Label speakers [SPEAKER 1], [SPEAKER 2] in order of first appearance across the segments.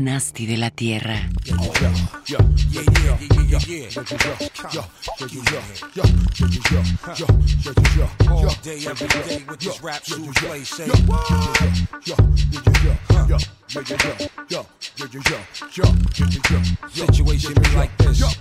[SPEAKER 1] Nasty de la tierra.
[SPEAKER 2] Situation like this.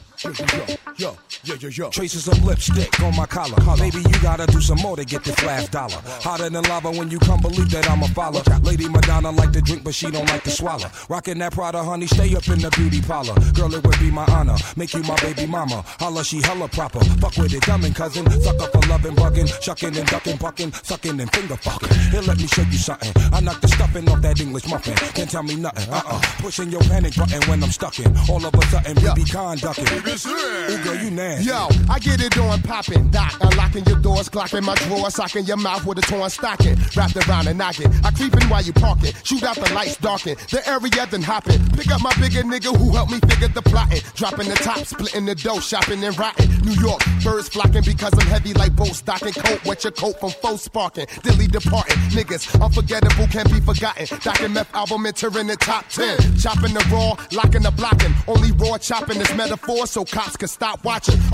[SPEAKER 2] Traces of lipstick on my collar. Huh. Maybe you gotta do some more to get this last dollar. Hotter than lava when you come believe that I'm a follower. Lady Madonna like to drink, but she don't like to swallow. Rockin' that Prada, honey, stay up in the beauty parlor. Girl, it would be my honor. Make you my baby mama. Holla, she hella proper. Fuck with it, dumbin' cousin. Suck up for loving, bugging, shucking and ducking, bucking, sucking and finger fucking. Here, let me show you something. I knock the stuffing off that English muffin. Can't tell me nothing. Uh uh. Pushing your panic button when I'm stuck in. All of a sudden, we be conducting. Ooh, girl, you nasty.
[SPEAKER 3] Yo, I get it on poppin', doc. Unlocking your doors, clocking my drawer, socking your mouth with a torn stocking. Wrapped around and knocking. I creepin' while you parkin'. Shoot out the lights, darken. The area then hoppin'. Pick up my bigger nigga who helped me figure the plotting. Dropping the top, splitting the dough, shopping and rotting. New York, birds flocking because I'm heavy like boat stocking. Coat, wet your coat from foe sparking. Dilly departing. Niggas, unforgettable, can't be forgotten. Docking meth album entering the top 10. Chopping the raw, locking the blocking. Only raw chopping is metaphor so cops can stop watching.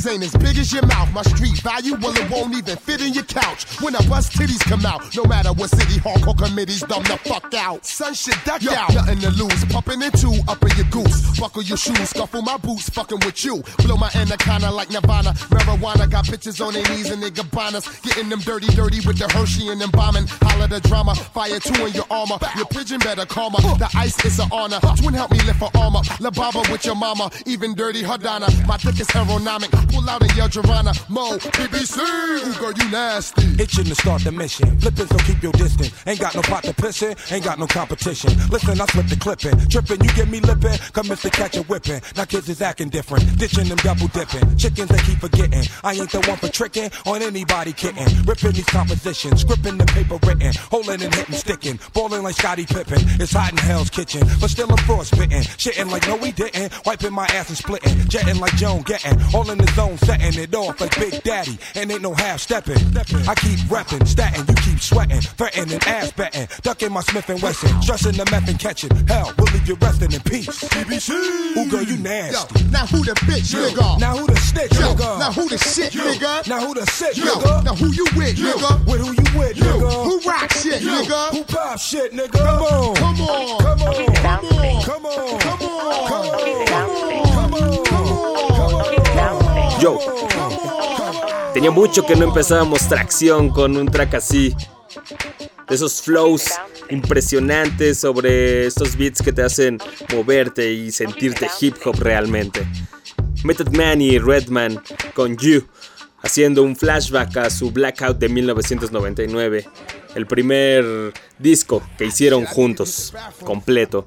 [SPEAKER 3] niggas ain't as big as your mouth. My street value, well, it won't even fit in your couch. When I bust titties come out, no matter what city hardcore committees, dumb the fuck out. Son shit duck
[SPEAKER 4] Yo,
[SPEAKER 3] out. Nothing to lose. Pumping in two, up in your goose. Buckle your shoes, scuffle my boots, fucking with you. Blow my anaconda like Nirvana. Marijuana got bitches on their knees and they gabanas. Getting them dirty, dirty with the Hershey and them bombing. Holla the drama, fire two in your armor. Your pigeon better calmer. The ice is an honor. Twin help me lift her armor. La Baba with your mama, even dirty Hadana. My thick is aeronomic. Pull out in your Jarana. Mo, BBC. Ooh, girl, you nasty.
[SPEAKER 2] Itching to start the mission. Flipping, so keep your distance. Ain't got no pot to piss in, ain't got no competition. Listen, I slip the clipping. Tripping, you get me lipping. Come to catch a whipping. Now kids is acting different. Ditching them double dipping. Chickens they keep forgetting. I ain't the one for tricking on anybody kidding. Ripping these compositions. Scripting the paper written. Holding and hitting, sticking. Balling like Scotty Pippen. It's hot in hell's kitchen. But still I'm frostbitten. Shitting like no we didn't. Wiping my ass and splitting. Jetting like Joan getting. All in the Stone setting it off like Big Daddy, and ain't no half stepping. I keep repping, statin', you keep sweating, threatening, ass betting, ducking my Smith and Wesson, stressing the meth and catching. Hell, we'll leave you resting in peace. BBC. Ooh, girl, you nasty.
[SPEAKER 3] Yo, now who the bitch, you. nigga?
[SPEAKER 2] Now who the snitch,
[SPEAKER 3] Yo.
[SPEAKER 2] nigga?
[SPEAKER 3] Now who the shit, you. nigga?
[SPEAKER 2] Now who the sick,
[SPEAKER 3] Yo.
[SPEAKER 2] nigga?
[SPEAKER 3] Now who you with, you. nigga?
[SPEAKER 2] With who you with,
[SPEAKER 3] you.
[SPEAKER 2] nigga?
[SPEAKER 3] Who rock shit, you. nigga?
[SPEAKER 2] Who pop shit, nigga? Come on,
[SPEAKER 3] come on,
[SPEAKER 2] come on,
[SPEAKER 3] come on,
[SPEAKER 2] come on,
[SPEAKER 3] come on.
[SPEAKER 2] Come on.
[SPEAKER 3] Come on.
[SPEAKER 5] Yo. Tenía mucho que no empezábamos tracción con un track así. De esos flows impresionantes sobre estos beats que te hacen moverte y sentirte hip hop realmente. Method Man y Redman con You, haciendo un flashback a su Blackout de 1999, el primer disco que hicieron juntos, completo.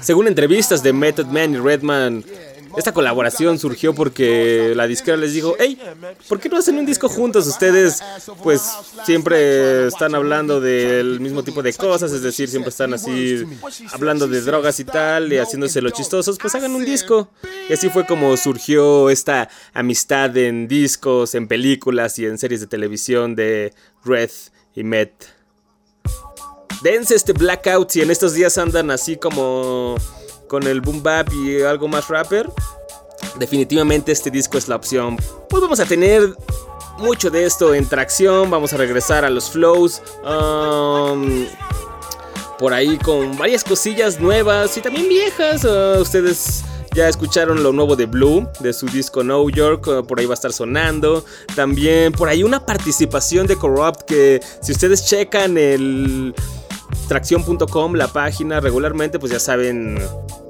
[SPEAKER 5] Según entrevistas de Method Man y Redman, esta colaboración surgió porque la disquera les dijo, hey, ¿por qué no hacen un disco juntos? Ustedes pues siempre están hablando del mismo tipo de cosas, es decir, siempre están así hablando de drogas y tal y haciéndose los chistosos, pues hagan un disco. Y así fue como surgió esta amistad en discos, en películas y en series de televisión de Red y Met. Dense este blackout si en estos días andan así como con el boom bap y algo más rapper. Definitivamente este disco es la opción. Pues vamos a tener mucho de esto en tracción. Vamos a regresar a los flows. um, por ahí con varias cosillas nuevas y también viejas. Uh, ustedes ya escucharon lo nuevo de Blue, de su disco New York, uh, por ahí va a estar sonando. También por ahí una participación de Corrupt que si ustedes checan el tracción.com, la página regularmente, pues ya saben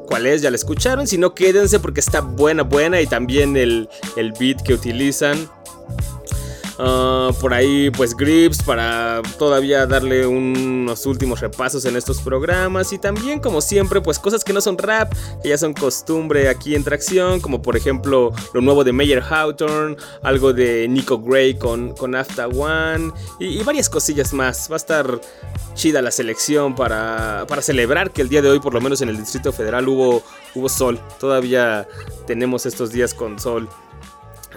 [SPEAKER 5] cuál es, ya la escucharon. Si no, quédense porque está buena, buena y también el, el beat que utilizan. Ah, por ahí, pues Grips para todavía darle unos últimos repasos en estos programas. Y también, como siempre, pues cosas que no son rap, que ya son costumbre aquí en Tracción, como por ejemplo lo nuevo de Mayer Hawthorne, algo de Nico Gray con, con After One y, varias cosillas más. Va a estar chida la selección para, para celebrar que el día de hoy, por lo menos en el Distrito Federal, hubo, hubo sol. Todavía tenemos estos días con sol.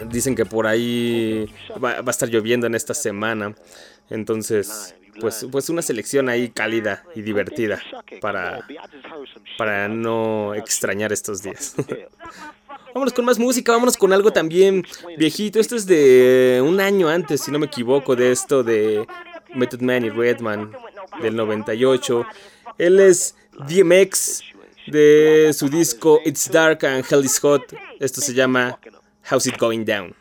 [SPEAKER 5] Dicen que por ahí va, a estar lloviendo en esta semana. Entonces, pues, pues una selección ahí cálida y divertida para, para no extrañar estos días. vámonos con más música, vámonos con algo también viejito. Esto es de un año antes, si no me equivoco, de esto de Method Man y Redman del 98. Él es DMX de su disco It's Dark and Hell is Hot. Esto se llama How's It Going Down?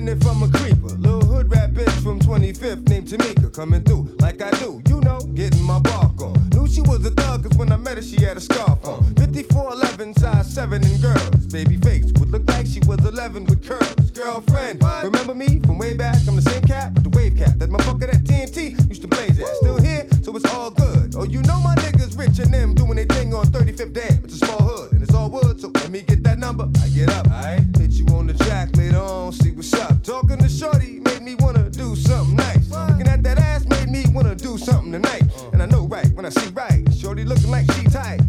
[SPEAKER 4] wondering if I'm a creeper. Little hood rat bitch from 25th named Tamika coming through like I do, you getting my bark on. Knew she was a thug cause when I met her she had a scarf on. 5411, size 7 and girls. Baby face would look like she was 11 with curls. Girlfriend, remember me from way back? I'm the same cat with the wave cap. That motherfucker that TNT used to blaze at. Still here, so it's all good. Oh, you know my niggas rich and them doing their thing on 35th Dam. It's a small hood and it's all wood, so let me get that number. I get up, alright? Hit you on the track later on, see what's up. Talking to Shorty do something tonight. And I know right when I see right. Shorty looking like she tight,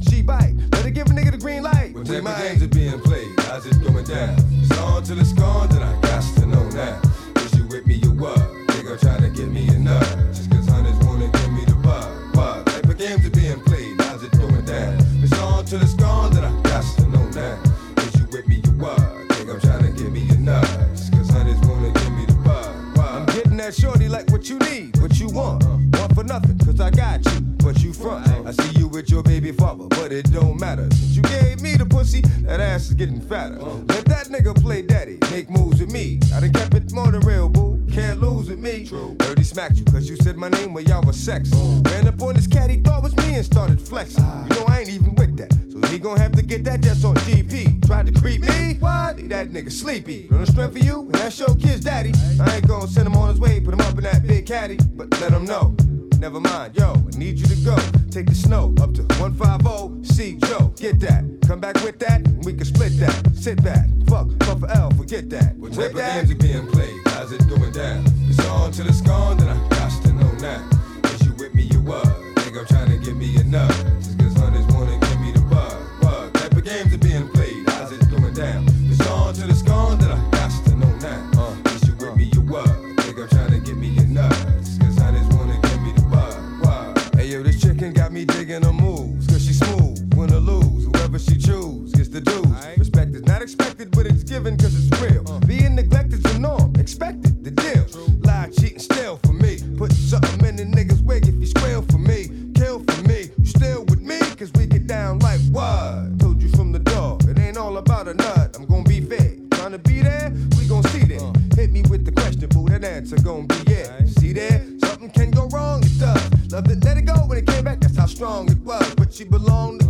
[SPEAKER 4] I'm gonna be fair. Trying to be there? We gon' see there. Uh. Hit me with the question, boo. That answer gon' be yeah. See there? Something can go wrong, it does. Love it, let it go when it came back. That's how strong it was. But she belonged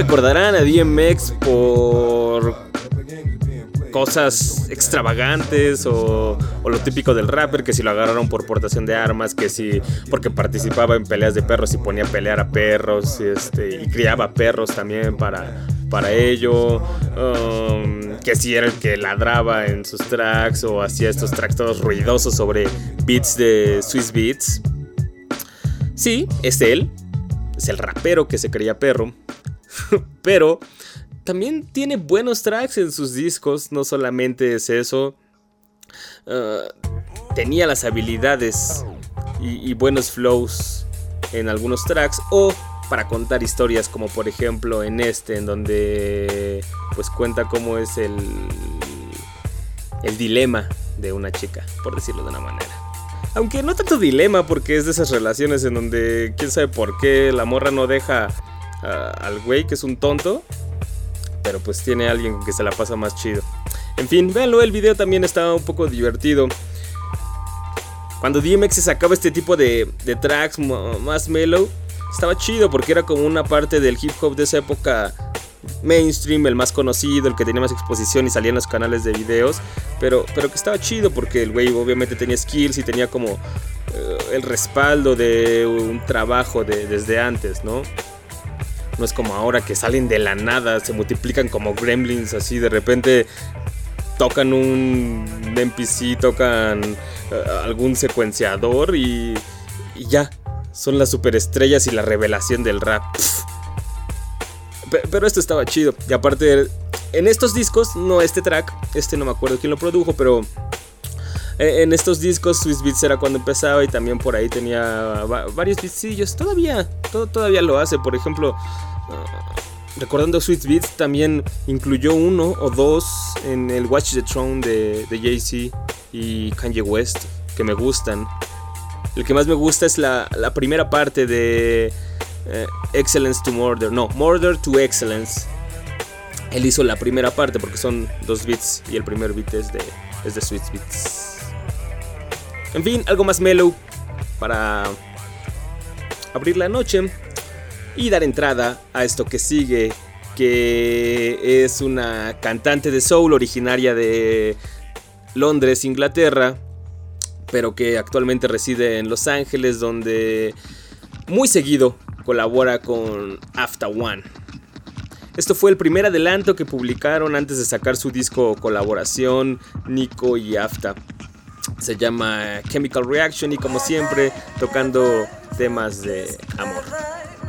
[SPEAKER 5] recordarán a DMX por cosas extravagantes o, o lo típico del rapper, que si lo agarraron por portación de armas, que si porque participaba en peleas de perros y ponía a pelear a perros y, este, y criaba perros también para, para ello, um, que si era el que ladraba en sus tracks o hacía estos tracks todos ruidosos sobre beats de Swiss Beats. Sí, es él, es el rapero que se creía perro, pero también tiene buenos tracks en sus discos, no solamente es eso. Ah, tenía las habilidades y, buenos flows en algunos tracks o para contar historias como por ejemplo en este en donde pues cuenta cómo es el el dilema de una chica por decirlo de una manera aunque no tanto dilema porque es de esas relaciones en donde quién sabe por qué la morra no deja al güey que es un tonto pero pues tiene alguien que se la pasa más chido en fin véanlo el video también estaba un poco divertido cuando DMX sacaba este tipo de, tracks más mellow, estaba chido porque era como una parte del hip hop de esa época mainstream, el más conocido, el que tenía más exposición y salía en los canales de videos, pero, pero que estaba chido porque el güey obviamente tenía skills y tenía como eh, el respaldo de un trabajo de, desde antes, ¿no? No es como ahora que salen de la nada, se multiplican como gremlins así, de repente tocan un NPC, tocan eh, algún secuenciador y, ya. Son las superestrellas y la revelación del rap. Pero esto estaba chido. Y aparte, en estos discos, no este track, este no me acuerdo quién lo produjo, pero eh, en estos discos Swiss Beats era cuando empezaba y también por ahí tenía varios beatsillos. Todavía, todavía lo hace. Por ejemplo, recordando Sweet Beats, también incluyó uno o dos en el Watch the Throne de, Jay-Z y Kanye West, que me gustan. El que más me gusta es la, primera parte de eh, Excellence to Murder, no, Murder to Excellence. Él hizo la primera parte porque son dos beats y el primer beat es de, es de Sweet Beats. En fin, algo más mellow para abrir la noche y dar entrada a esto que sigue, que es una cantante de soul originaria de Londres, Inglaterra, pero que actualmente reside en Los Ángeles, donde muy seguido colabora con After One. Esto fue el primer adelanto que publicaron antes de sacar su disco colaboración Nico y Afta. Se llama Chemical Reaction y como siempre tocando temas de amor.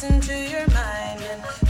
[SPEAKER 5] listen to your mind, and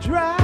[SPEAKER 6] drive.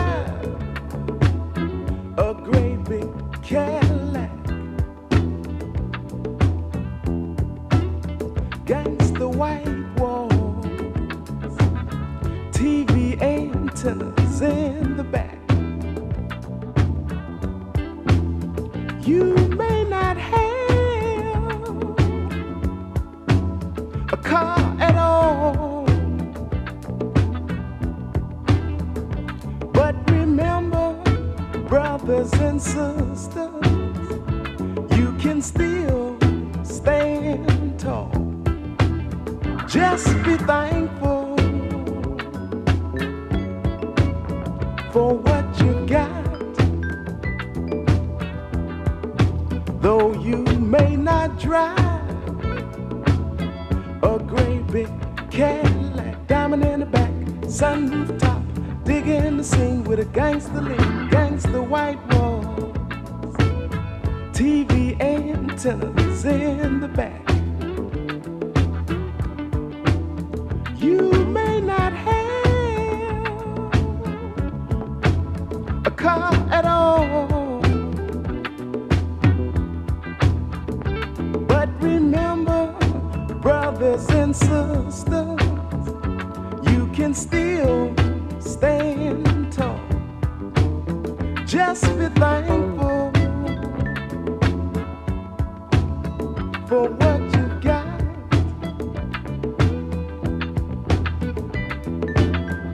[SPEAKER 6] brothers and sisters, you can still stand tall. Just be thankful for what you got.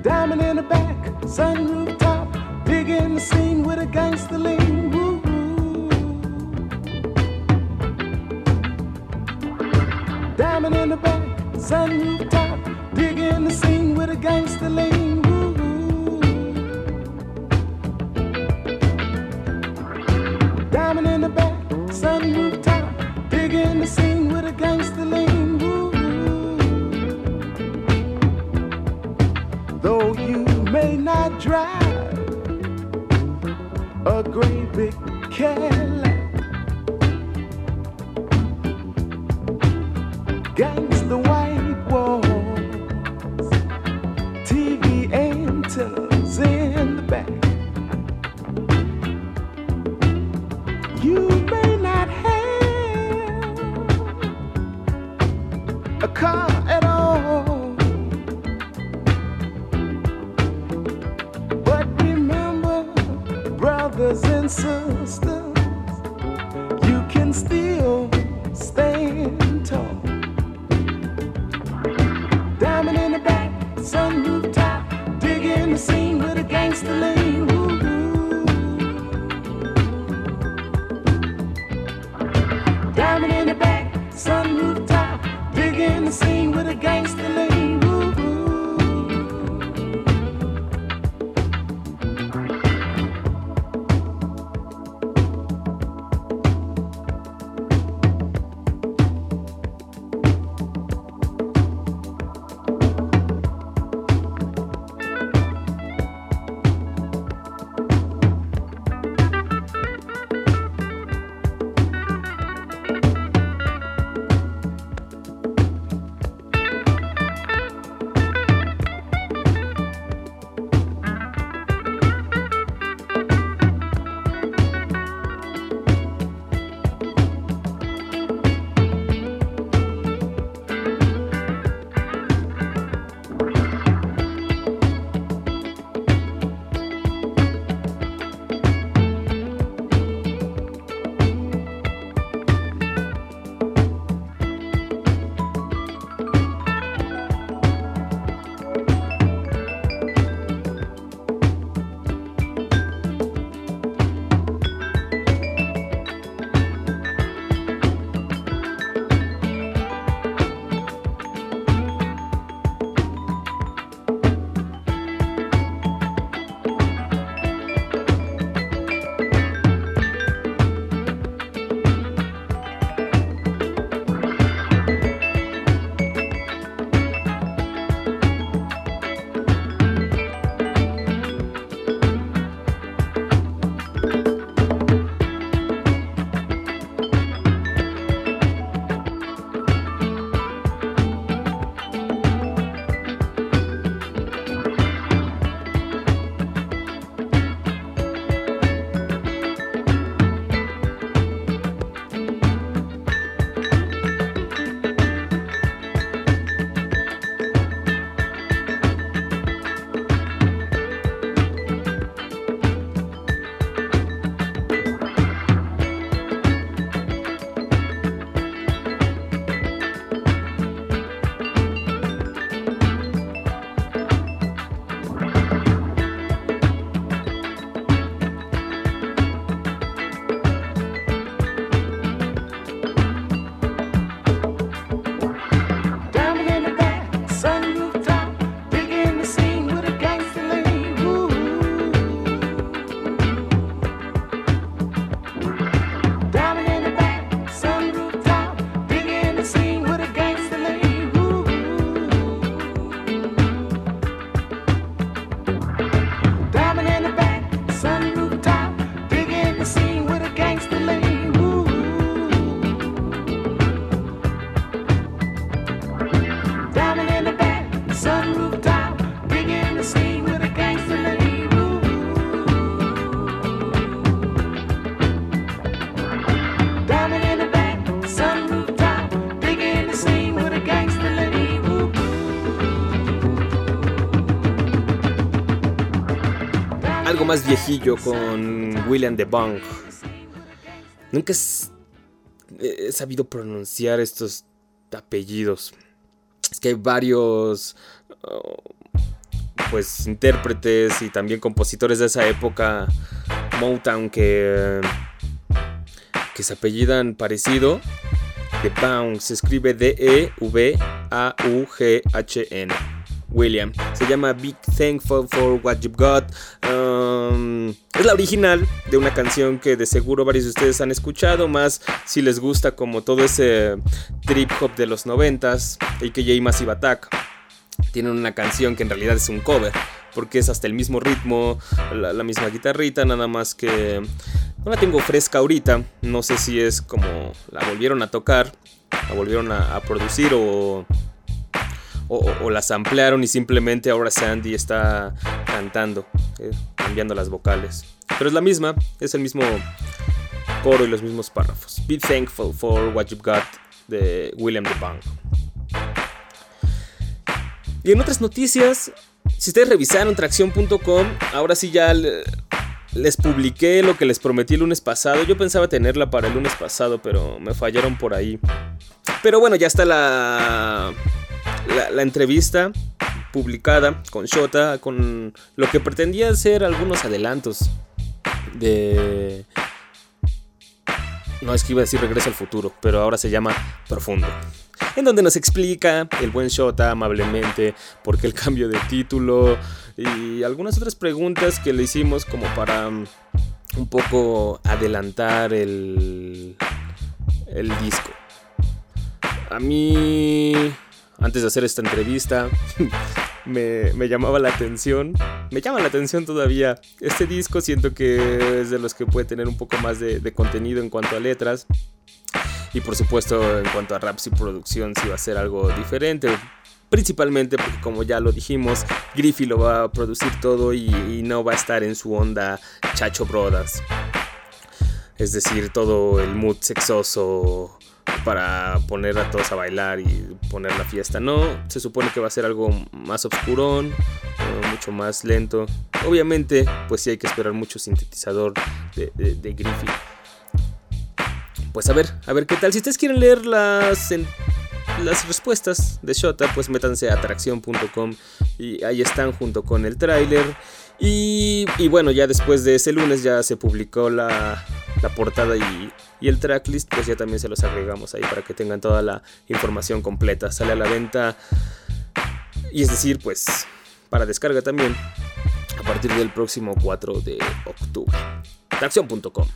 [SPEAKER 6] Diamond in the back, sunroof top, digging the scene with a gangster lean. living in the back, sun rooftop, digging the scene with a gangster lean. Diamond in the back, digging the scene with a gangster lean. Though you may not drive a great big car.
[SPEAKER 5] Más viejillo con William de Bong. Nunca he sabido pronunciar estos apellidos. Es que hay varios oh, pues intérpretes y también compositores de esa época Motown que que se apellidan parecido. De Bong se escribe D E V A U G H N. William. Se llama Big Thankful for What You've Got. Um, es la original de una canción que de seguro varios de ustedes han escuchado, más si les gusta como todo ese trip hop de los noventas, AKJ Massive Attack. Tienen una canción que en realidad es un cover, porque es hasta el mismo ritmo, la, misma guitarrita, nada más que no la tengo fresca ahorita. No sé si es como la volvieron a tocar, la volvieron a producir o o, las ampliaron y simplemente ahora Sandy está cantando, eh, cambiando las vocales. Pero es la misma, es el mismo coro y los mismos párrafos. Be thankful for what you've got de William DeBang. Y en otras noticias, si ustedes revisaron tracción.com, ahora sí ya les publiqué lo que les prometí el lunes pasado. Yo pensaba tenerla para el lunes pasado, pero me fallaron por ahí. Pero bueno, ya está la la, entrevista publicada con Shota, con lo que pretendía ser algunos adelantos de... No es que iba a decir Regreso al Futuro, pero ahora se llama Profundo. En donde nos explica el buen Shota amablemente por qué el cambio de título y algunas otras preguntas que le hicimos como para um, un poco adelantar el, el disco. A mí antes de hacer esta entrevista, me, llamaba la atención, me llama la atención todavía. Este disco siento que es de los que puede tener un poco más de, contenido en cuanto a letras. Y por supuesto en cuanto a raps y producción si va a ser algo diferente. Principalmente porque como ya lo dijimos, Griffey lo va a producir todo y, y no va a estar en su onda Chacho Brothers. Es decir, todo el mood sexoso, para poner a todos a bailar y poner la fiesta. No, se supone que va a ser algo más oscurón, eh, mucho más lento. Obviamente, pues sí hay que esperar mucho sintetizador de, de, Griffith. Pues a ver, a ver qué tal. Si ustedes quieren leer las, las respuestas de Shota, pues métanse a atracción.com y ahí están junto con el tráiler. Y, bueno, ya después de ese lunes ya se publicó la, la portada y, el tracklist, pues ya también se los agregamos ahí para que tengan toda la información completa. Sale a la venta y es decir, pues para descarga también a partir del próximo 4 de octubre. Tracción.com.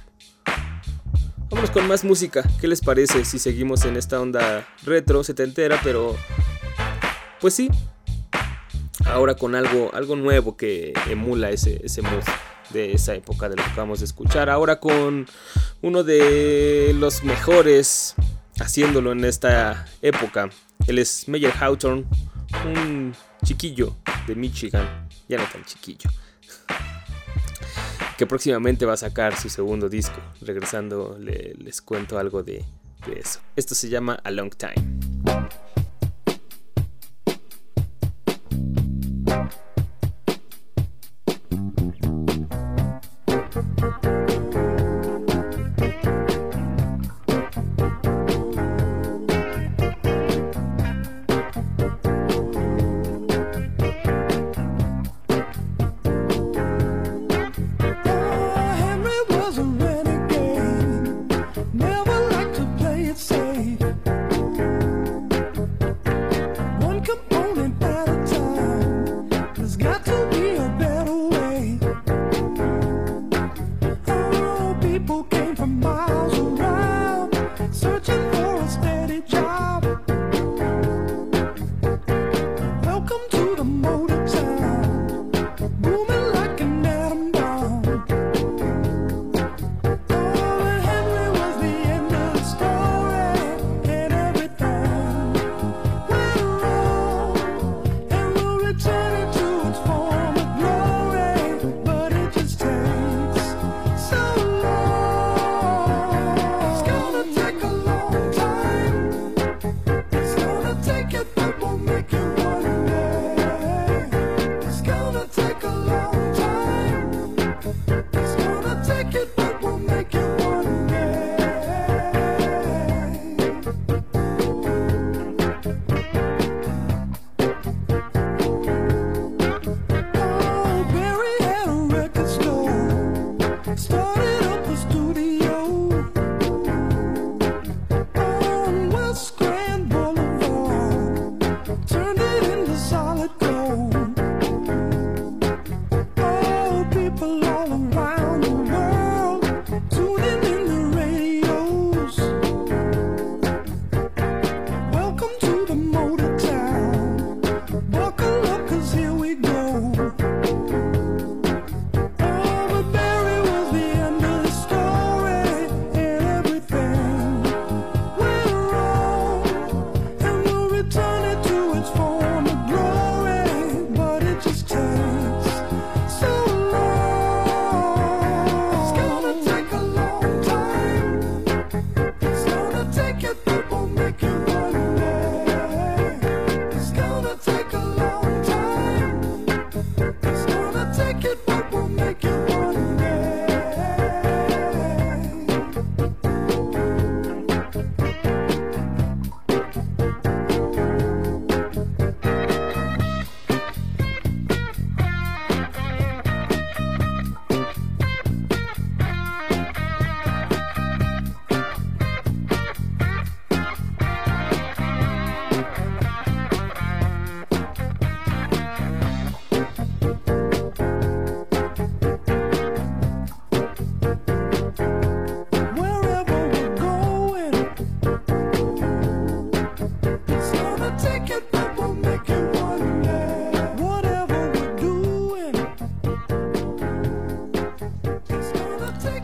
[SPEAKER 5] Vámonos con más música. ¿Qué les parece si seguimos en esta onda retro, setentera, pero pues sí, ahora con algo, algo nuevo que emula ese, ese mood de esa época de lo que acabamos de escuchar. Ahora con uno de los mejores haciéndolo en esta época. Él es Meyer Hawthorne, un chiquillo de Michigan, ya no tan chiquillo, que próximamente va a sacar su segundo disco. Regresando les cuento algo de, de eso. Esto se llama A Long Time. has got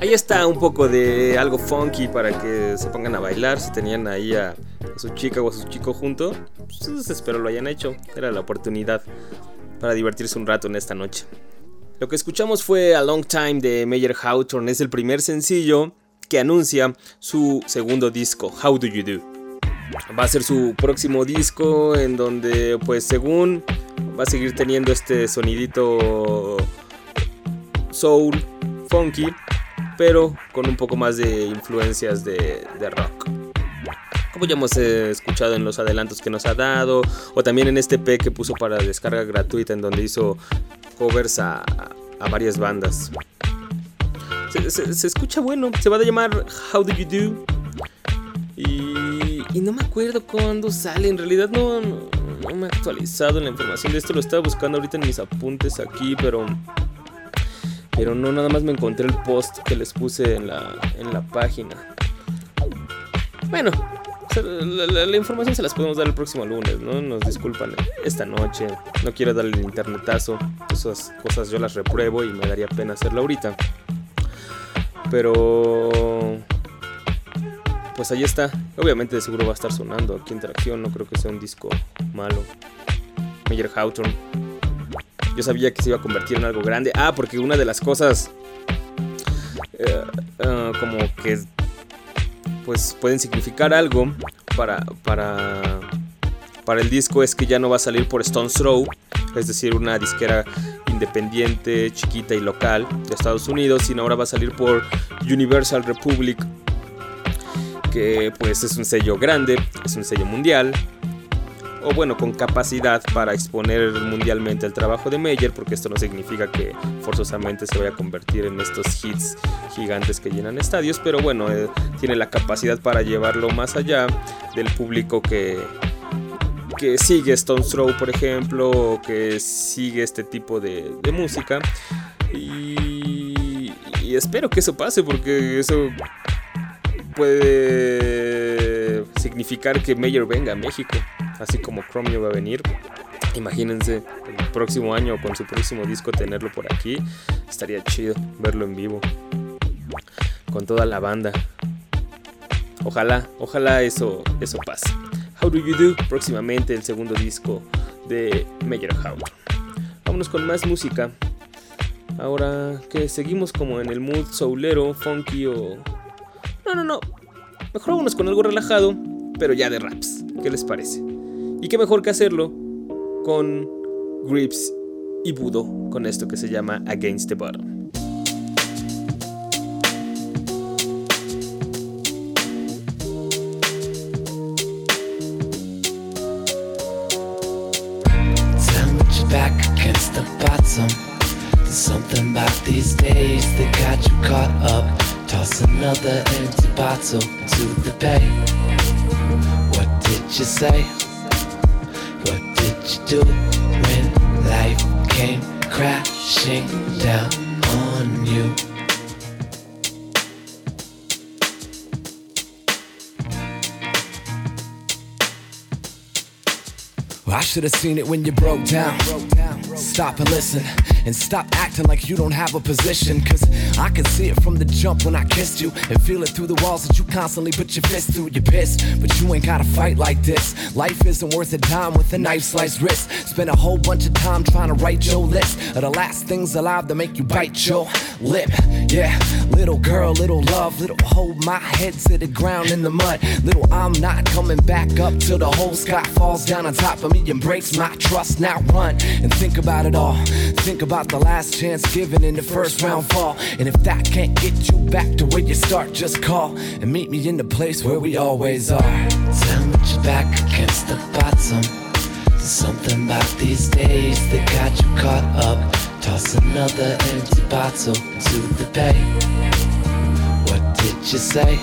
[SPEAKER 5] Ahí está un poco de algo funky para que se pongan a bailar. Si tenían ahí a, su chica o a su chico junto, pues espero lo hayan hecho. Era la oportunidad para divertirse un rato en esta noche. Lo que escuchamos fue A Long Time de Meyer Hawthorne. Es el primer sencillo que anuncia su segundo disco, How Do You Do. Va a ser su próximo disco en donde, pues según, va a seguir teniendo este sonidito soul, funky, pero con un poco más de influencias de, rock. Como ya hemos eh, escuchado en los adelantos que nos ha dado, o también en este P que puso para descarga gratuita, en donde hizo covers a, varias bandas. Se, escucha bueno, se va a llamar How Do You Do. Y, no me acuerdo cuándo sale, en realidad no, no, me he actualizado en la información de esto, lo estaba buscando ahorita en mis apuntes aquí, pero pero no nada más me encontré el post que les puse en la, en la página. Bueno, la, información se las podemos dar el próximo lunes, ¿no? Nos disculpan esta noche. No quiero darle el internetazo. Esas cosas yo las repruebo y me daría pena hacerlo ahorita. Pero... Pues ahí está. Obviamente de seguro va a estar sonando aquí Interacción. No creo que sea un disco malo. Major Hawthorne. Yo sabía que se iba a convertir en algo grande. Ah, porque una de las cosas eh, eh, como que pues pueden significar algo para, para, para el disco es que ya no va a salir por Stone's Throw, es decir, una disquera independiente, chiquita y local de Estados Unidos, sino ahora va a salir por Universal Republic, que pues es un sello grande, es un sello mundial, o bueno, con capacidad para exponer mundialmente el trabajo de Meyer, porque esto no significa que forzosamente se vaya a convertir en estos hits gigantes que llenan estadios, pero bueno, eh, tiene la capacidad para llevarlo más allá del público que, que sigue Stone Throw, por ejemplo, o que sigue este tipo de, música. Y, y espero que eso pase, porque eso puede significar que Meyer venga a México así como Chromio va a venir. Imagínense el próximo año con su próximo disco tenerlo por aquí. Estaría chido verlo en vivo. Con toda la banda. Ojalá, ojalá eso, eso pase. How Do You Do, próximamente el segundo disco de Major Hound. Vámonos con más música. Ahora que seguimos como en el mood soulero, funky o... No, no, no. Mejor vámonos con algo relajado, pero ya de raps. ¿Qué les parece? Y qué mejor que hacerlo con Grips y Budo, con esto que se llama Against the Bottom. these days that got you caught up. Toss another empty bottle to the bay. What did you say? What did you do when life came crashing down on you? I should have seen it when you broke down. Stop and listen and stop acting like you don't have a position. Cause I can see it from the jump when I kissed you and feel it through the walls that you constantly put your fist through. You're pissed, but you ain't gotta fight like this. Life isn't worth a dime with a knife sliced wrist. Spend a whole bunch of time trying to write your list of the last things alive that make you bite your lip. Yeah, little girl, little love, little hold my head to the ground in the mud. Little I'm not coming back up till the whole sky falls down on top of me and breaks my trust. Now run and think about it all. Think about the last chance given in the first round fall. And if that can't get you back to where you start, just call and meet me in the place where we always are. Your back against the bottom. something about these days that got you caught up. Toss another empty bottle to the bay. What did you say?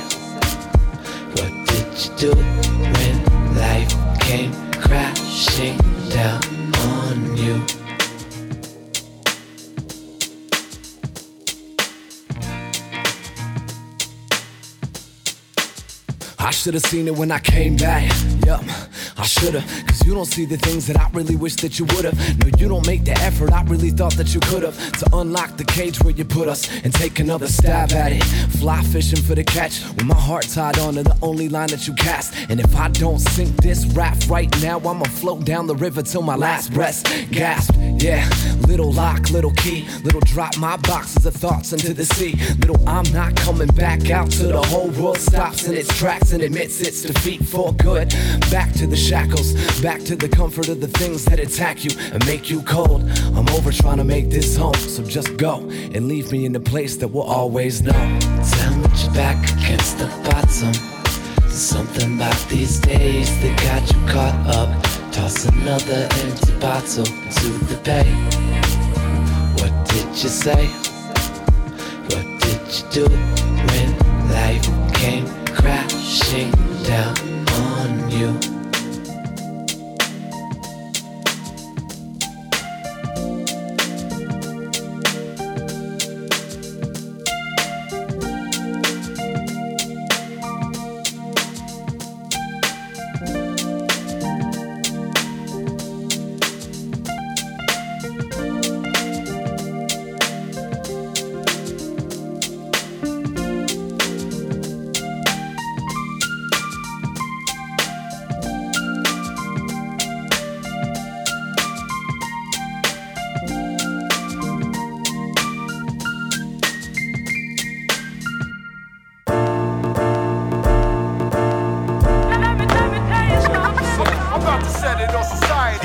[SPEAKER 5] What did you do when life came crashing down on you? I should have seen it when I came back. Yup.
[SPEAKER 7] I shoulda, cause you don't see the things that I really wish that you would've. No, you don't make the effort I really thought that you could've. To unlock the cage where you put us and take another stab at it. Fly fishing for the catch with my heart tied onto the only line that you cast. And if I don't sink this rap right now, I'ma float down the river till my last breath gasped. Yeah, little lock, little key, little drop my boxes of thoughts into the sea. Little I'm not coming back out till the whole world stops in its tracks and admits its defeat for good. Back to the shackles, back to the comfort of the things that attack you and make you cold. I'm over trying to make this home, so just go and leave me in the place that we'll always know. Tell me you're back against the bottom. Something about these days that got you caught up. Toss another empty bottle into the bay. What did you say? What did you do when life came crashing down on you?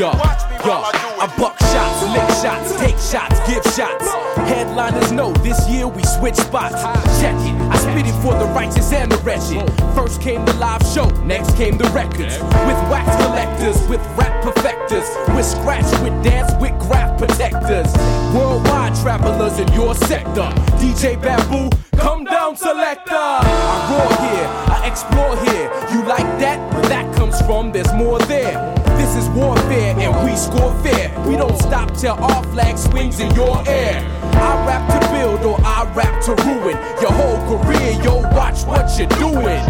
[SPEAKER 8] Yo, yo,
[SPEAKER 4] I
[SPEAKER 8] buck shots, lick shots, take shots, give shots. Headliners know this year we switch spots. Check it, I spit it for the righteous and the wretched. First came the live show, next came the records. With wax collectors, with rap perfecters, with scratch, with dance, with graph protectors. Worldwide travelers in your sector. DJ Bamboo, come down, selector. I roar here, I explore here. You like that? Where that comes from, there's more there. This is warfare and we score fair. We don't stop till our flag swings in your. I rap to build or I rap to ruin your whole career. Yo, watch what you're doing.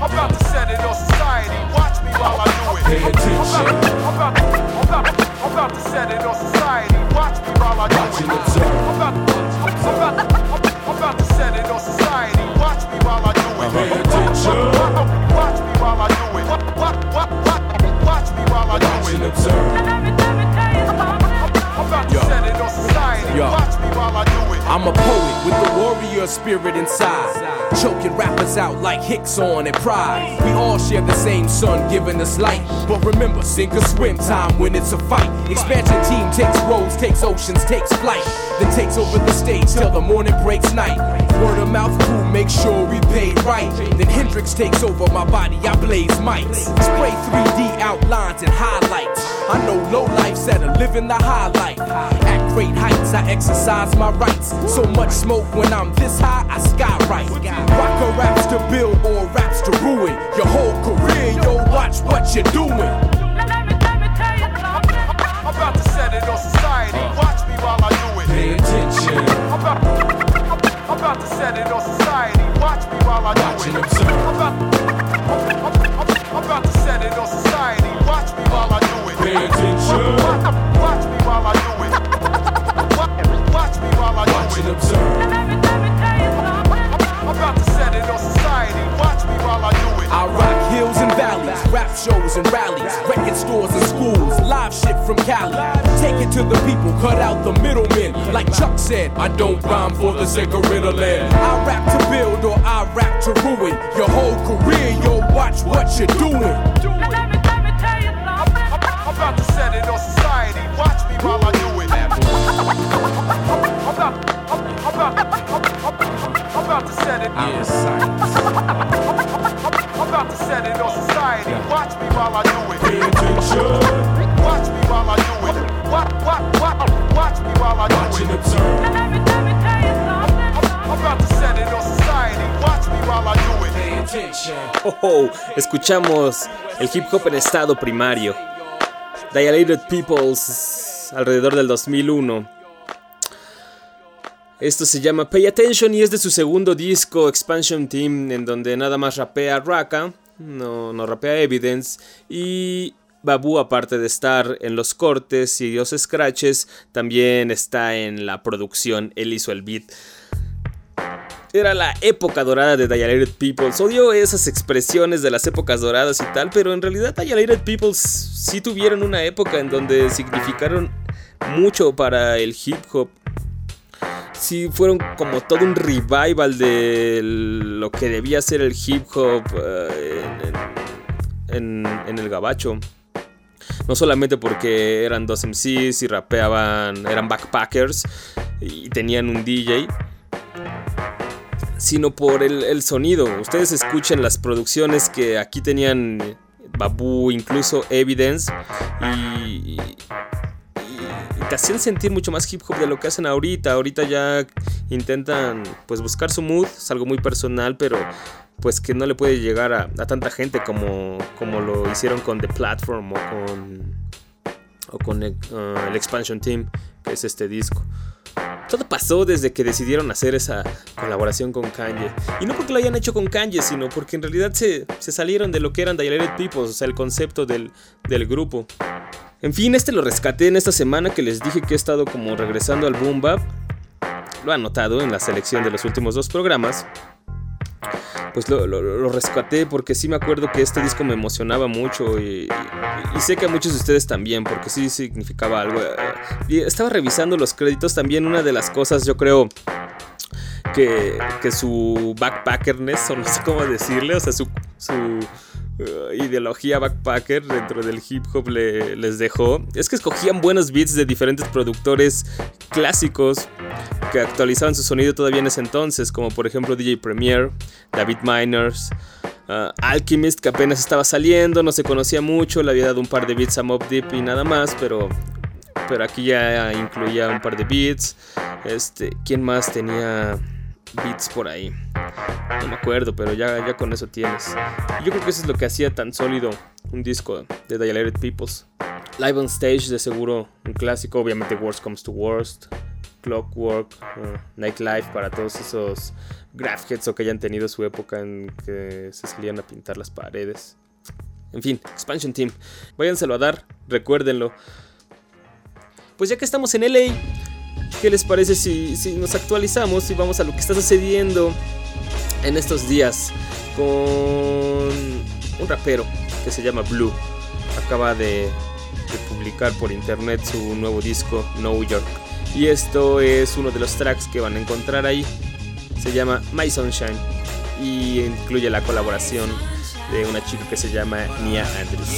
[SPEAKER 4] I'm about to set it on society. Watch me while I do it.
[SPEAKER 8] Pay attention.
[SPEAKER 4] I'm about, I'm about, I'm about to set it on society. Watch me while I do
[SPEAKER 8] Watch
[SPEAKER 4] it.
[SPEAKER 8] observe.
[SPEAKER 4] I'm about, I'm about, I'm about to set it on society. Watch me while I do it.
[SPEAKER 8] Pay attention.
[SPEAKER 4] Watch me while I do it. Watch, watch, watch, watch me while I do
[SPEAKER 8] Watch and
[SPEAKER 4] it.
[SPEAKER 8] observe.
[SPEAKER 4] I'm
[SPEAKER 8] Yo.
[SPEAKER 4] set it on society.
[SPEAKER 8] Yo.
[SPEAKER 4] Watch me while I do it.
[SPEAKER 8] I'm a poet with the warrior spirit inside. Choking rappers out like Hicks on and Pride. We all share the same sun giving us light. But remember, sink or swim time when it's a fight. Expansion team takes roads, takes oceans, takes flight. Then takes over the stage till the morning breaks night. Word of mouth crew, make sure we paid right. Then Hendrix takes over my body, I blaze mics. Spray 3D outlines and highlights. I know low life's at a living the highlight. At great heights, I exercise my rights. So much smoke when I'm this high, I skywrite. Rocker raps to build or raps to ruin your whole career. Yo, watch what you're doing.
[SPEAKER 4] Let me, let me tell you something. I'm about to set it
[SPEAKER 8] on
[SPEAKER 4] society. About to set it on society. Watch me while I do
[SPEAKER 8] Watch
[SPEAKER 4] it.
[SPEAKER 8] and observe.
[SPEAKER 4] I'm about, I'm, I'm, I'm about to set it on society. Watch me while I do it.
[SPEAKER 8] Pay attention.
[SPEAKER 4] Watch, watch me while I do it. Watch, watch me while I
[SPEAKER 8] Watch
[SPEAKER 4] do
[SPEAKER 8] and
[SPEAKER 4] it.
[SPEAKER 8] observe. Valleys, rap shows and rallies, record stores and schools, live shit from Cali. Take it to the people, cut out the middlemen. Like Chuck said, I don't rhyme for the sake of riddling. I rap to build or I rap to ruin your whole career. Yo, watch what you're doing.
[SPEAKER 4] I'm about to set it on society. Watch me while I do it. I'm about, I'm, I'm about, I'm, I'm about to set it. I'm about to set it on society. Watch me while I do it.
[SPEAKER 8] Pay attention.
[SPEAKER 4] Watch me while I do it. Watch, watch, watch, watch me while I
[SPEAKER 8] Watch
[SPEAKER 4] do
[SPEAKER 8] and
[SPEAKER 4] it.
[SPEAKER 8] observe.
[SPEAKER 4] I'm about to set it on society. Watch me while I do it.
[SPEAKER 8] Pay attention.
[SPEAKER 5] Oh, oh, escuchamos el hip hop en estado primario. Dilated Peoples alrededor del 2001. Esto se llama Pay Attention y es de su segundo disco Expansion Team en donde nada más rapea Raka no, no rapea Evidence. Y Babu, aparte de estar en los cortes y los scratches, también está en la producción. Él hizo el beat. Era la época dorada de Dilated Peoples. Odio esas expresiones de las épocas doradas y tal, pero en realidad Dilated Peoples sí tuvieron una época en donde significaron mucho para el hip hop. Sí fueron como todo un revival de lo que debía ser el hip hop eh, en, en el gabacho. No solamente porque eran dos MCs y rapeaban, eran backpackers y tenían un DJ sino por el, sonido. Ustedes escuchen las producciones que aquí tenían Babu, incluso Evidence, y, te hacían sentir mucho más hip hop de lo que hacen ahorita. Ahorita ya intentan pues buscar su mood, es algo muy personal, pero pues que no le puede llegar a, tanta gente como, como lo hicieron con The Platform o con, o con el, uh, el Expansion Team, que es este disco. Todo pasó desde que decidieron hacer esa colaboración con Kanye. Y no porque lo hayan hecho con Kanye, sino porque en realidad se, salieron de lo que eran Dilated Peoples, o sea, el concepto del, del grupo. En fin, este lo rescaté en esta semana que les dije que he estado como regresando al Boom Bap. Lo han notado en la selección de los últimos dos programas pues lo, rescaté porque sí me acuerdo que este disco me emocionaba mucho y, sé que a muchos de ustedes también porque sí significaba algo. Y estaba revisando los créditos también, una de las cosas yo creo que, su backpackerness, o no sé cómo decirle, o sea, su, uh, ideología backpacker dentro del hip hop les dejó, es que escogían buenos beats de diferentes productores clásicos que actualizaban su sonido todavía en ese entonces, como por ejemplo DJ Premier, David Miners, uh, Alchemist, que apenas estaba saliendo, no se conocía mucho, le había dado un par de beats a Mob Deep y nada más, pero, pero aquí ya incluía un par de beats. Este, ¿Quién más tenía beats por ahí? No me acuerdo, pero ya, ya con eso tienes. Yo creo que eso es lo que hacía tan sólido un disco de Dilated Peoples. Live on Stage, de seguro, un clásico, obviamente Worst Comes to Worst. Clockwork, uh, Nightlife, para todos esos graph o que hayan tenido su época en que se salían a pintar las paredes. En fin, Expansion Team, váyanselo a dar, recuérdenlo. Pues ya que estamos en LA, ¿qué les parece si, nos actualizamos y vamos a lo que está sucediendo en estos días con un rapero que se llama Blue? Acaba de, de publicar por internet su nuevo disco, New York. Y esto es uno de los tracks que van a encontrar ahí. Se llama My Sunshine y incluye la colaboración de una chica que se llama Nia Andrews.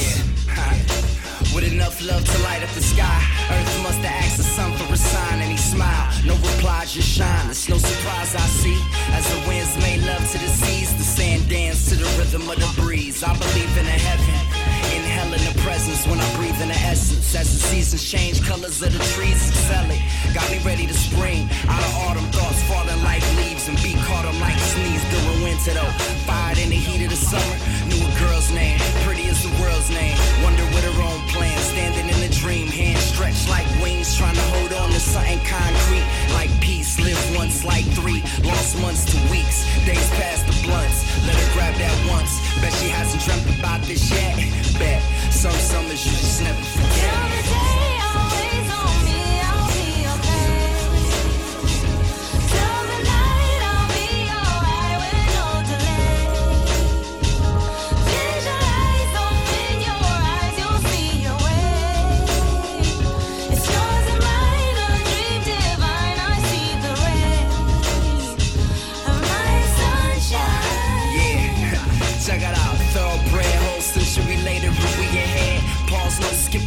[SPEAKER 5] With enough love to light up the sky, Earth must have asked the sun for a sign, and he smiled. No reply, just shine. It's no surprise I see as the winds made love to the seas, the sand dance to the rhythm of the breeze. I believe in a heaven in hell in the presence when I breathe in the essence. As the seasons change, colors of the trees excel. Got me ready to spring. Out of autumn, thoughts falling like leaves and beat caught them like sneeze during winter though. Fired in the heat of the summer. Knew a girl's name, pretty as the world's name. Wonder what her own plan, standing in a dream, hands stretched like wings, trying to hold on to something concrete. Like peace, live once, like three. Lost months to weeks, days past the blunts. Let her grab that once. Bet she hasn't dreamt about this yet. Bet some summers you just never forget.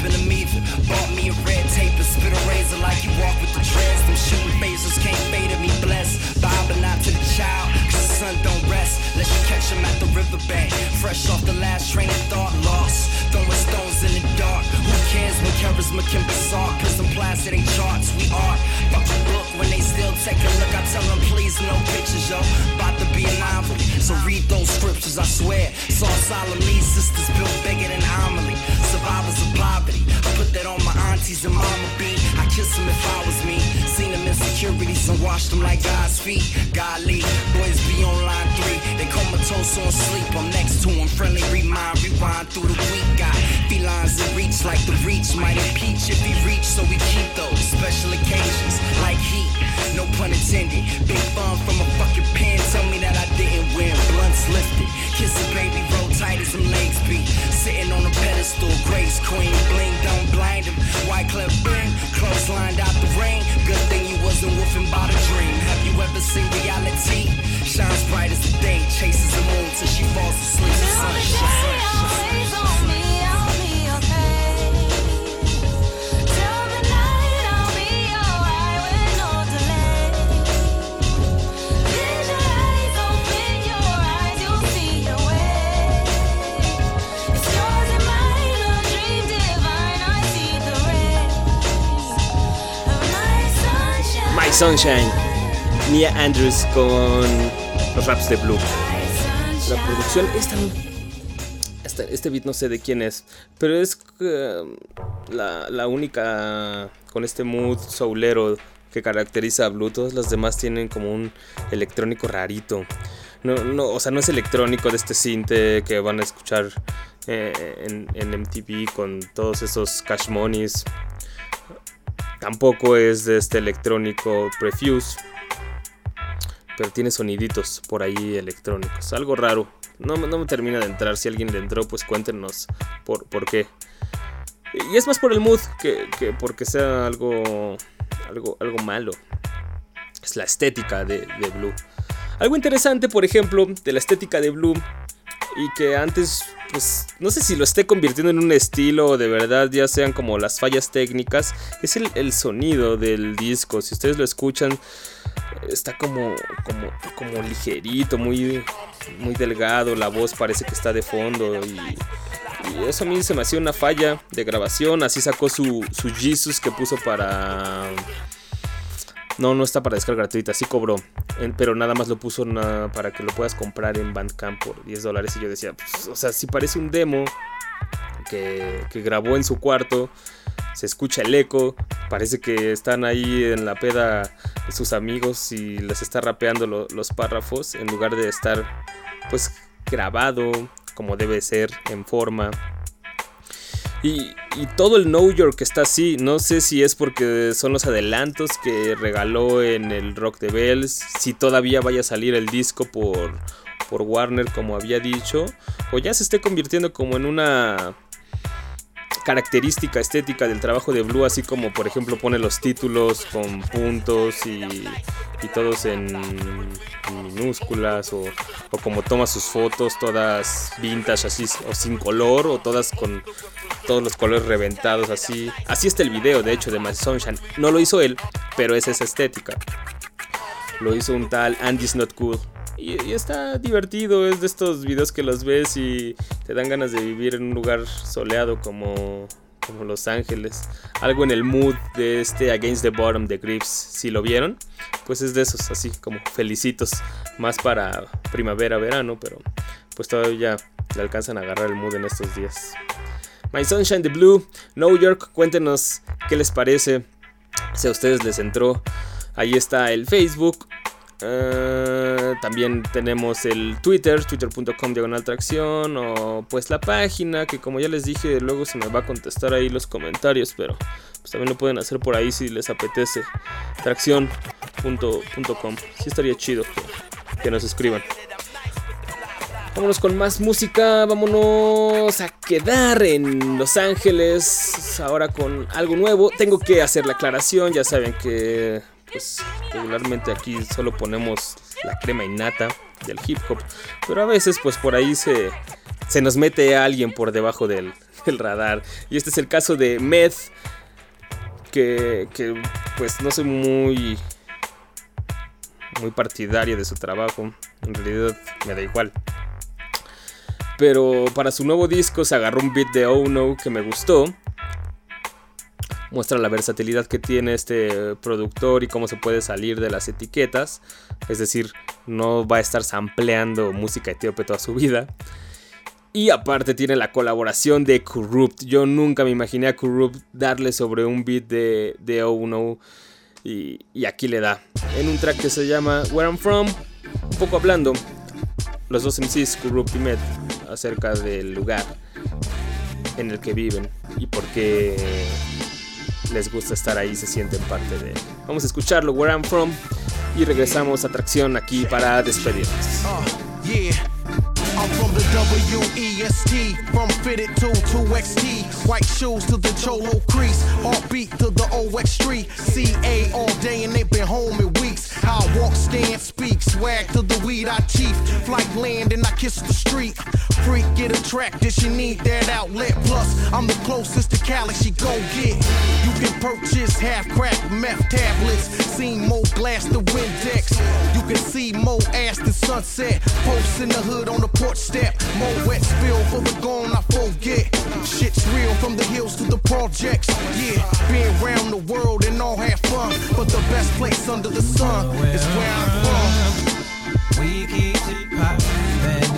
[SPEAKER 5] Skipping them either. Bought me a red tape and spit a razor like you walk with the dreads. Them shooting phasers can't fade at me, blessed. Bob but not to the child, cause the sun don't rest. Let you catch him at the riverbank. Fresh off the last train charisma can be sought? Cause them plastic ain't charts, we are. Fuck the book when they still take a look. I tell them, please, no pictures, yo. About to be an novel. So read those scriptures, I swear. Saw solemnly, sisters built bigger than Amelie. Survivors of poverty. I put that on my aunties and mama B. I kiss them if I was me. Seen them insecurities and washed them like God's feet. Godly boys be on line three. They comatose
[SPEAKER 9] on sleep. I'm next to him, friendly remind, rewind through the week. Got felines in reach like the reach might impeach if he reach, so we keep those special occasions like heat. No pun intended. Big fun from a fucking pen. Tell me that I didn't win. Blunts lifted. Kiss baby, roll tight as some legs be. Sitting on a pedestal, grace queen. Bling, don't blind him. White clip bang, close lined out the rain. Good thing you wasn't woofing by the dream. Have you ever seen reality? Shines bright as the day, chases the moon till she falls asleep. The sun, sun, sun,
[SPEAKER 5] My Sunshine. Nia Andrews con los raps de Blue. La producción, esta, esta- este beat no sé de quién es, pero es eh, la, única con este mood soulero que caracteriza a Blue. Todas las demás tienen como un electrónico rarito. No, no, o sea, no es electrónico de este cinte que van a escuchar eh, en MTV con todos esos cash monies. Tampoco es de este electrónico Prefuse. Pero tiene soniditos por ahí electrónicos. Algo raro. No, no me termina de entrar. Si alguien le entró, pues cuéntenos por, por qué. Y es más por el mood que, que porque sea algo, algo, algo malo. Es la estética de, de Blue. Algo interesante, por ejemplo, de la estética de Blue. Y que antes, pues, no sé si lo esté convirtiendo en un estilo o de verdad ya sean como las fallas técnicas. Es el, sonido del disco. Si ustedes lo escuchan, está como, como, como ligerito, muy, muy delgado. La voz parece que está de fondo. Y, y eso a mí se me hacía una falla de grabación. Así sacó su, su Jesus que puso para. No, no está para descarga gratuita, sí cobró. pero nada más lo puso para que lo puedas comprar en Bandcamp por 10 dólares. Y yo decía, pues, o sea, si parece un demo que, grabó en su cuarto. Se escucha el eco. Parece que están ahí en la peda sus amigos y les está rapeando lo- los párrafos. En lugar de estar, pues, grabado como debe ser, en forma. Y, y todo el New York está así. No sé si es porque son los adelantos que regaló en el Rock de Bells. Si todavía vaya a salir el disco por, por Warner, como había dicho. O ya se esté convirtiendo como en una característica estética del trabajo de Blue. Así como, por ejemplo, pone los títulos con puntos y, y todos en, minúsculas. O, o como toma sus fotos todas vintage, así, o sin color, o todas con todos los colores reventados así. Así está el video, de hecho, de My Sunshine. No lo hizo él, pero es esa estética. Lo hizo un tal Andy's Not Cool. Y, está divertido, es de estos videos que los ves y te dan ganas de vivir en un lugar soleado como, como Los Ángeles. Algo en el mood de este Against the Bottom de Grips. Si lo vieron, pues es de esos, así como felicitos. Más para primavera, verano, pero pues todavía le alcanzan a agarrar el mood en estos días. My Sunshine the Blue, New York, cuéntenos qué les parece, si a ustedes les entró. Ahí está el Facebook. Eh, también tenemos el Twitter, twitter.com diagonal tracción. O pues la página, que como ya les dije, luego se me va a contestar ahí los comentarios. Pero pues también lo pueden hacer por ahí si les apetece. Tracción.com. Sí estaría chido que, que nos escriban. Vámonos con más música, vámonos a quedar en Los Ángeles ahora con algo nuevo. Tengo que hacer la aclaración, ya saben que pues regularmente aquí solo ponemos la crema innata del hip hop, pero a veces pues por ahí se, se nos mete alguien por debajo del, del radar. Y este es el caso de Meth, que, que pues no soy muy muy partidario de su trabajo, en realidad me da igual. Pero para su nuevo disco se agarró un beat de Oh No que me gustó. Muestra la versatilidad que tiene este productor y cómo se puede salir de las etiquetas. Es decir, no va a estar sampleando música etíope toda su vida. Y aparte tiene la colaboración de Corrupt. Yo nunca me imaginé a Corrupt darle sobre un beat de, de Oh No. Y, y aquí le da. En un track que se llama Where I'm From. Un poco hablando los dos MCs, Kurupt y Met, acerca del lugar en el que viven y por qué les gusta estar ahí, se sienten parte de. Vamos a escucharlo, Where I'm From, y regresamos a Atracción aquí para despedirnos.
[SPEAKER 10] Yeah. W-E-S-T, from fitted to 2XT. White shoes to the Cholo crease, heartbeat to the OX street. CA all day and they been home in weeks. I walk, stand, speak, swag to the weed I chief. Flight land and I kiss the street. Freak get attracted, she need that outlet. Plus, I'm the closest to Cali she go get. You can purchase half crack meth tablets. Seen more glass the Windex. You can see more ass than sunset. Posts in the hood on the porch step. More wet spill for the gone I forget. Shit's real from the hills to the projects. Yeah, been around the world and all have fun. But the best place under the sun is where I'm from.
[SPEAKER 11] We keep it poppin'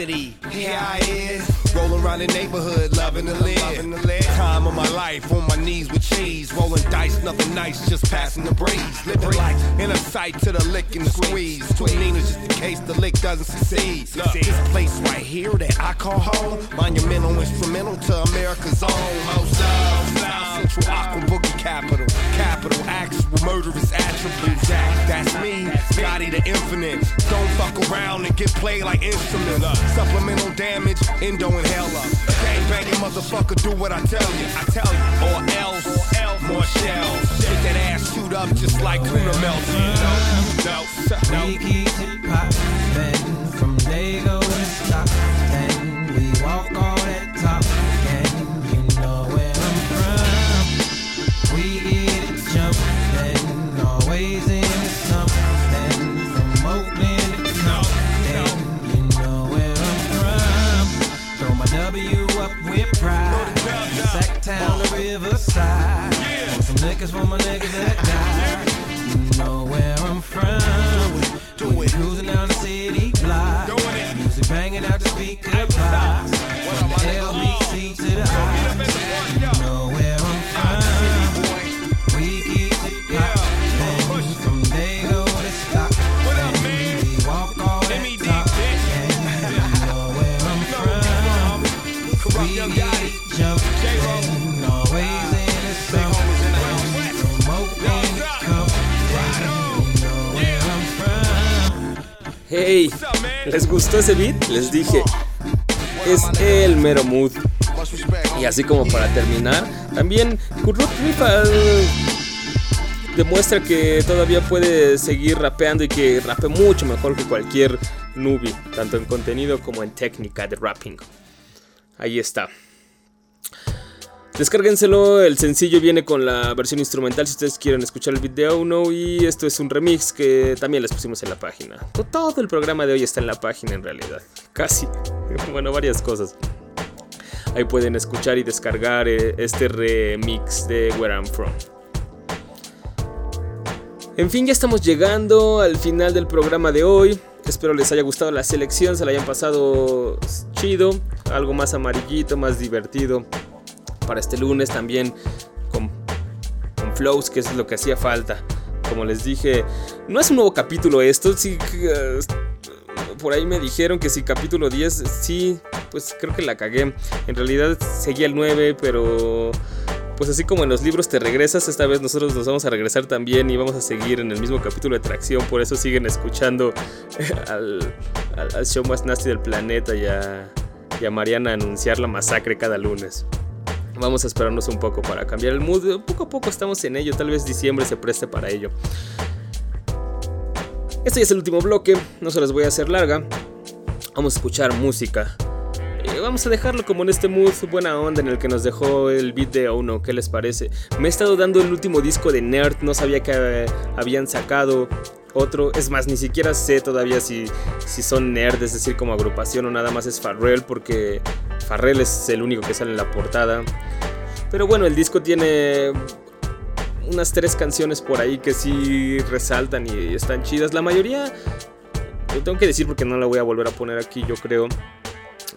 [SPEAKER 4] Monstrosity. Here I is. Rolling around the neighborhood, loving to live. Time of my life, on my knees with cheese. Rolling dice, nothing nice, just passing the breeze. Living like in a sight to the lick and the squeeze. Two Ninas just in case the lick doesn't succeed. Look, This place right here that I call home. Monumental, instrumental to America's own. Most of South Central Aqua Boogie Capital. Capital, actual murderous attributes. That, that's me, Scotty the Infinite. Don't fuck around and get played like instruments. Uh, supplemental damage, endo hella. Gang banging motherfucker, do what I tell you. I tell you. Or else, more shells. Get that ass shoot up just like tuna melt. No, no, no.
[SPEAKER 11] We keep it poppin' from Dago to Stockton. With pride. Sacktown to Riverside. Want some niggas for my niggas that die. You know where I'm from. Do it. Cruising down the city block. Music banging out the speaker box. From the LBC
[SPEAKER 5] Hey, ¿les gustó ese beat? Les dije, es el mero mood. Y así como para terminar, también Kurut Rifa demuestra que todavía puede seguir rapeando y que rape mucho mejor que cualquier newbie, tanto en contenido como en técnica de rapping. Ahí está. Descárguenselo, el sencillo viene con la versión instrumental si ustedes quieren escuchar el video no y esto es un remix que también les pusimos en la página. To- Todo el programa de hoy está en la página en realidad, casi. Bueno, varias cosas. Ahí pueden escuchar y descargar eh, este remix de Where I'm From. En fin, ya estamos llegando al final del programa de hoy. Espero les haya gustado la selección, se la hayan pasado chido, algo más amarillito, más divertido. Para este lunes también con, flows, que es lo que hacía falta. Como les dije, no es un nuevo capítulo esto, sí, eh, por ahí me dijeron que si capítulo 10, sí, pues creo que la cagué. En realidad seguía el 9, pero pues así como en los libros te regresas, esta vez nosotros nos vamos a regresar también y vamos a seguir en el mismo capítulo de tracción. Por eso siguen escuchando al show más nasty del planeta y a, y a Mariana anunciar la masacre cada lunes. Vamos a esperarnos un poco para cambiar el mood. Poco a poco estamos en ello. Tal vez diciembre se preste para ello. Este ya es el último bloque. No se los voy a hacer larga. Vamos a escuchar música. Eh, vamos a dejarlo como en este mood buena onda en el que nos dejó el beat de Ono. ¿Qué les parece? Me he estado dando el último disco de Nerd. No sabía que eh, habían sacado otro. Es más, ni siquiera sé todavía si, si son Nerd, es decir, como agrupación o nada más es Farrell, porque Farrell es el único que sale en la portada. Pero bueno, el disco tiene unas tres canciones por ahí que sí resaltan y están chidas. La mayoría, lo tengo que decir porque no la voy a volver a poner aquí, yo creo.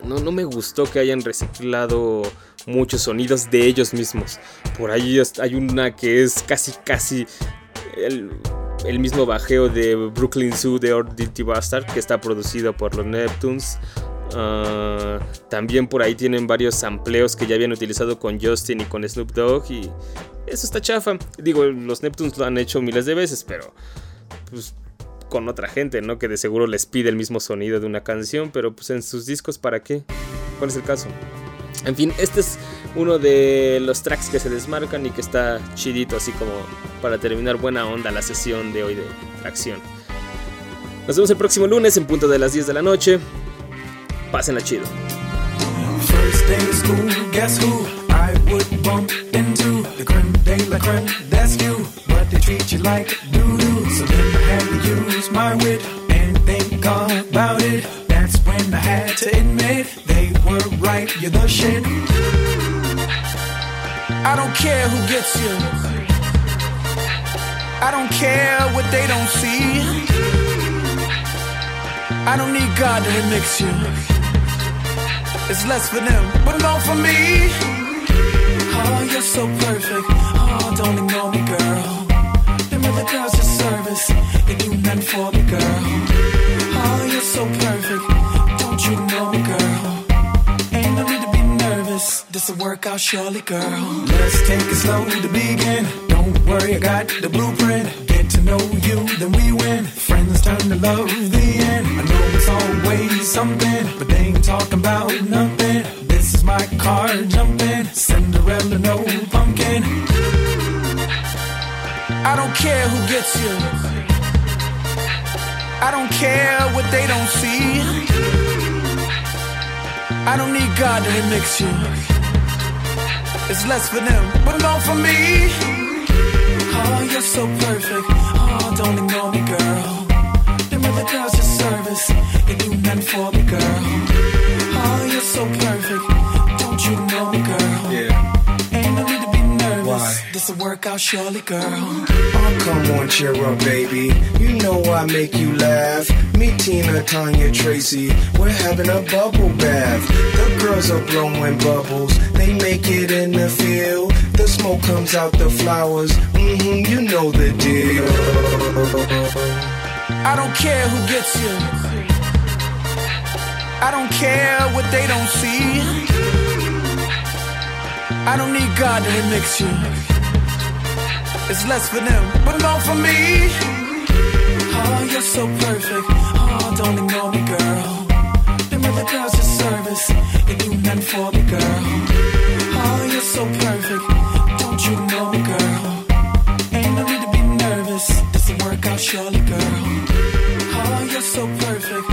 [SPEAKER 5] No, no me gustó que hayan reciclado muchos sonidos de ellos mismos. Por ahí hay una que es casi, casi el, el mismo bajeo de Brooklyn Zoo de Dirty Bastard, que está producido por los Neptunes. Ah, también por ahí tienen varios sampleos que ya habían utilizado con Justin y con Snoop Dogg y eso está chafa. Digo, los Neptunes lo han hecho miles de veces, pero pues con otra gente, ¿no? Que de seguro les pide el mismo sonido de una canción, pero pues en sus discos, ¿para qué? ¿Cuál es el caso? En fin, este es uno de los tracks que se desmarcan y que está chidito, así como para terminar buena onda la sesión de hoy de tracción. Nos vemos el próximo lunes en punto de las 10 de la noche. Pásenla chido.
[SPEAKER 12] My wit and think about it. That's when I had to admit they were right, you're the shit. I don't care who gets you. I don't care what they don't see. I don't need God to remix you. It's less for them, but more for me. Oh, you're so perfect. Oh, don't ignore me, girl. Them other girls service. They do nothing for me, girl. Oh, you're so perfect. Don't you know me, girl? Ain't no need to be nervous. This'll work out surely, girl. Let's take it slow to begin. Don't worry, I got the blueprint. Get to know you, then we win. Friends turn to love, the end. I know it's always something, but they ain't talking about nothing. This is my car jumping. Cinderella, no pumpkin. I don't care who gets you. I don't care what they don't see. I don't need God to remix you. It's less for them, but more for me. Oh, you're so perfect. Oh, don't ignore me, girl. Them other girls just service. They do nothing for me, girl. Oh, you're so perfect. Don't you know me, girl? Yeah. This'll work out surely, girl.
[SPEAKER 11] Oh, come on, cheer up, baby. You know I make you laugh. Me, Tina, Tanya, Tracy, we're having a bubble bath. The girls are blowing bubbles. They make it in the field. The smoke comes out the flowers. Mm-hmm, you know the deal.
[SPEAKER 12] I don't care who gets you. I don't care what they don't see. I don't need God to remix you. It's less for them, but more for me. Oh, you're so perfect. Oh, don't ignore me, girl. Them other girls just service. They do nothing for me, girl. Oh, you're so perfect. Don't you know me, girl? Ain't no need to be nervous. This'll work out surely, girl. Oh, you're so perfect.